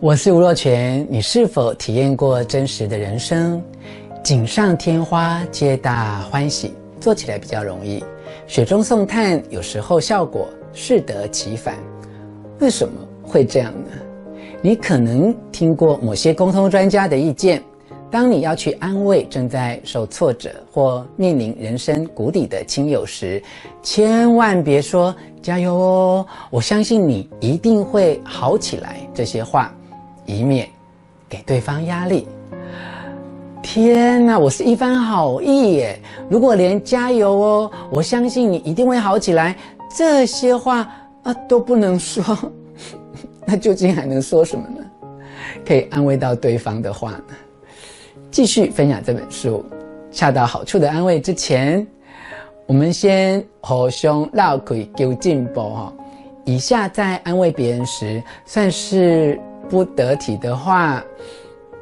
我是吴若权，你是否体验过真实的人生？锦上添花，皆大欢喜，做起来比较容易；雪中送炭，有时候效果适得其反。为什么会这样呢？你可能听过某些沟通专家的意见：当你要去安慰正在受挫折或面临人生谷底的亲友时，千万别说“加油哦，我相信你一定会好起来”这些话。以免给对方压力。天哪，我是一番好意耶！如果连加油哦，我相信你一定会好起来，这些话啊都不能说，那究竟还能说什么呢？可以安慰到对方的话呢？继续分享这本书，恰到好处的安慰之前，我们先互相绕开求进步哈。以下在安慰别人时，算是。不得体的话，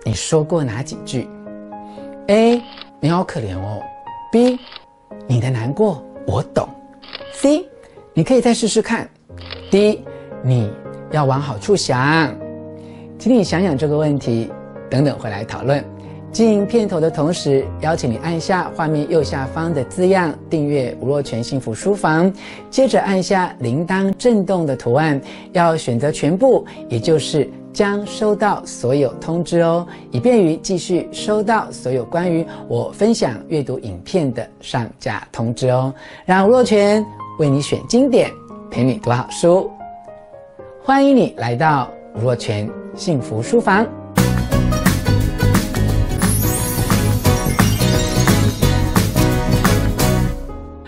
你说过哪几句？A，你好可怜哦。B，你的难过我懂。C，你可以再试试看。D，你要往好处想。请你想想这个问题，等等回来讨论。进片头的同时，邀请你按下画面右下方的字样“订阅吴若泉幸福书房”，接着按下铃铛震动的图案，要选择全部，也就是。将收到所有通知哦，以便于继续收到所有关于我分享阅读影片的上架通知哦。让吴若权为你选经典，陪你读好书。欢迎你来到吴若权幸福书房。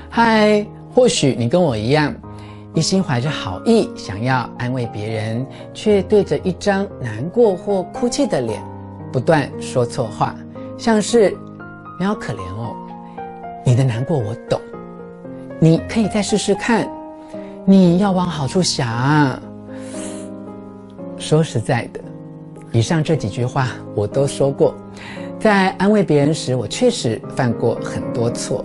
嗨，或许你跟我一样。一心怀着好意，想要安慰别人，却对着一张难过或哭泣的脸，不断说错话，像是“你好可怜哦，你的难过我懂，你可以再试试看，你要往好处想。”说实在的，以上这几句话我都说过，在安慰别人时，我确实犯过很多错，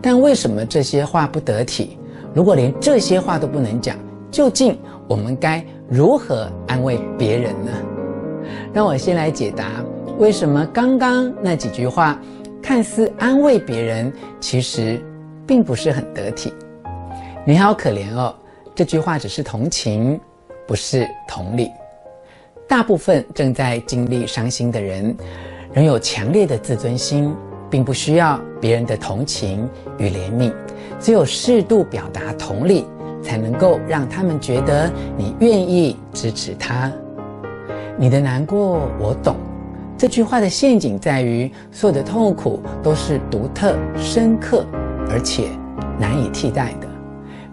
但为什么这些话不得体？如果连这些话都不能讲，究竟我们该如何安慰别人呢？让我先来解答，为什么刚刚那几句话看似安慰别人，其实并不是很得体。你好可怜哦，这句话只是同情，不是同理。大部分正在经历伤心的人，仍有强烈的自尊心。并不需要别人的同情与怜悯，只有适度表达同理，才能够让他们觉得你愿意支持他。你的难过我懂。这句话的陷阱在于，所有的痛苦都是独特、深刻，而且难以替代的。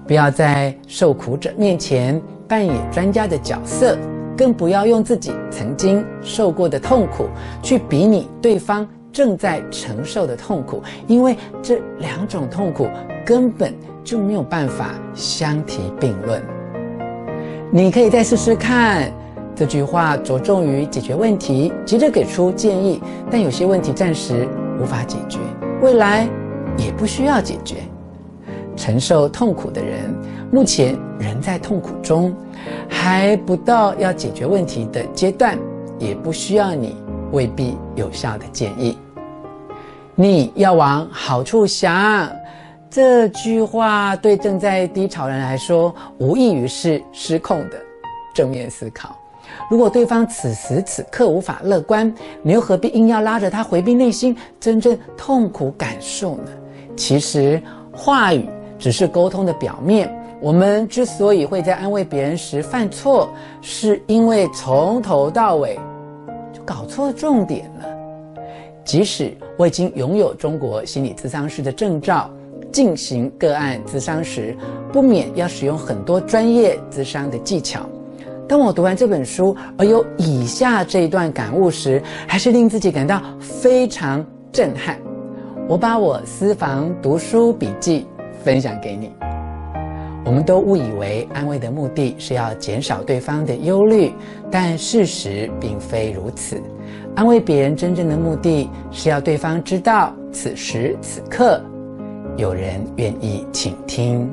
不要在受苦者面前扮演专家的角色，更不要用自己曾经受过的痛苦去比拟对方。正在承受的痛苦，因为这两种痛苦根本就没有办法相提并论。你可以再试试看，这句话着重于解决问题，急着给出建议，但有些问题暂时无法解决，未来也不需要解决。承受痛苦的人，目前仍在痛苦中，还不到要解决问题的阶段，也不需要你未必有效的建议。你要往好处想，这句话对正在低潮人来说，无异于是失控的正面思考。如果对方此时此刻无法乐观，你又何必硬要拉着他回避内心真正痛苦感受呢？其实话语只是沟通的表面。我们之所以会在安慰别人时犯错，是因为从头到尾搞错重点了。即使我已经拥有中国心理咨商师的证照，进行个案咨商时，不免要使用很多专业咨商的技巧。当我读完这本书而有以下这一段感悟时，还是令自己感到非常震撼。我把我私房读书笔记分享给你。我们都误以为安慰的目的是要减少对方的忧虑，但事实并非如此。安慰别人真正的目的是要对方知道，此时此刻有人愿意倾听。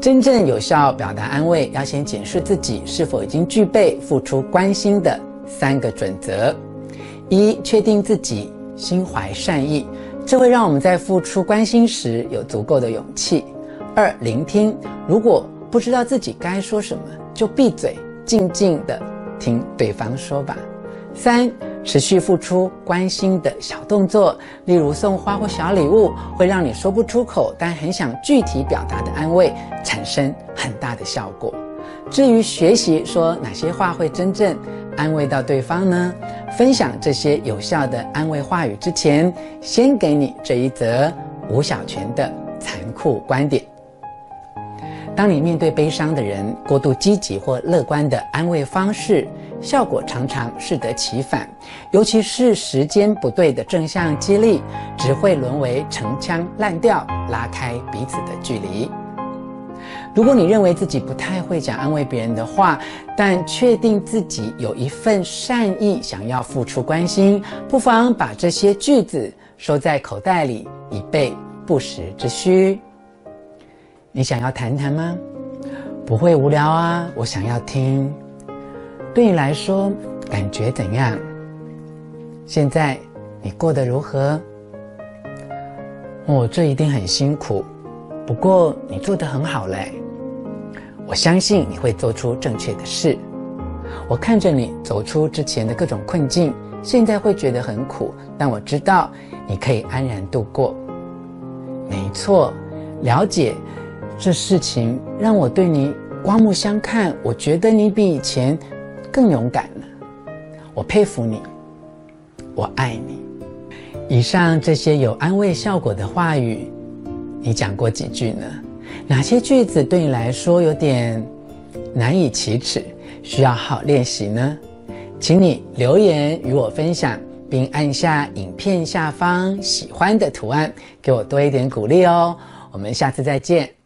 真正有效表达安慰，要先检视自己是否已经具备付出关心的三个准则：一、确定自己心怀善意，这会让我们在付出关心时有足够的勇气；二、聆听，如果不知道自己该说什么，就闭嘴，静静地听对方说吧；三、持续付出关心的小动作，例如送花或小礼物，会让你说不出口但很想具体表达的安慰产生很大的效果。至于学习说哪些话会真正安慰到对方呢？分享这些有效的安慰话语之前，先给你这一则吴小泉的残酷观点。当你面对悲伤的人，过度积极或乐观的安慰方式，效果常常适得其反。尤其是时间不对的正向激励，只会沦为陈腔滥调，拉开彼此的距离。如果你认为自己不太会讲安慰别人的话，但确定自己有一份善意，想要付出关心，不妨把这些句子收在口袋里，以备不时之需。你想要谈谈吗？不会无聊啊，我想要听。对你来说，感觉怎样？现在你过得如何？哦，这一定很辛苦，不过你做得很好嘞。我相信你会做出正确的事。我看着你走出之前的各种困境，现在会觉得很苦，但我知道你可以安然度过。没错，了解。这事情让我对你刮目相看，我觉得你比以前更勇敢了。我佩服你，我爱你。以上这些有安慰效果的话语，你讲过几句呢？哪些句子对你来说有点难以启齿，需要好练习呢？请你留言与我分享，并按下影片下方喜欢的图案，给我多一点鼓励哦。我们下次再见。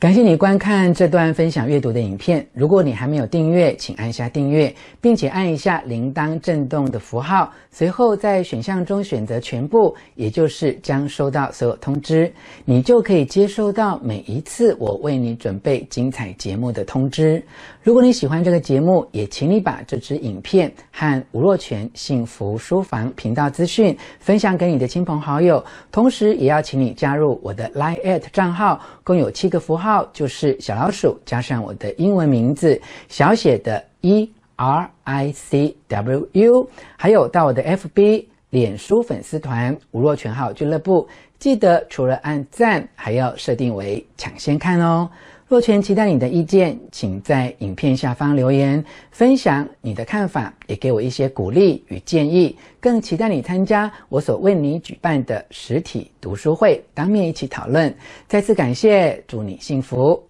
感谢你观看这段分享阅读的影片。如果你还没有订阅，请按下订阅，并且按一下铃铛震动的符号。随后在选项中选择全部，也就是将收到所有通知，你就可以接收到每一次我为你准备精彩节目的通知。如果你喜欢这个节目，也请你把这支影片和吴若权幸福书房频道资讯分享给你的亲朋好友，同时也要请你加入我的 Line@ at 账号，共有七个符号。号就是小老鼠加上我的英文名字小写的 E R I C W U，还有到我的 FB 脸书粉丝团吴若全号俱乐部，记得除了按赞，还要设定为抢先看哦。若泉期待你的意见，请在影片下方留言分享你的看法，也给我一些鼓励与建议。更期待你参加我所为你举办的实体读书会，当面一起讨论。再次感谢，祝你幸福。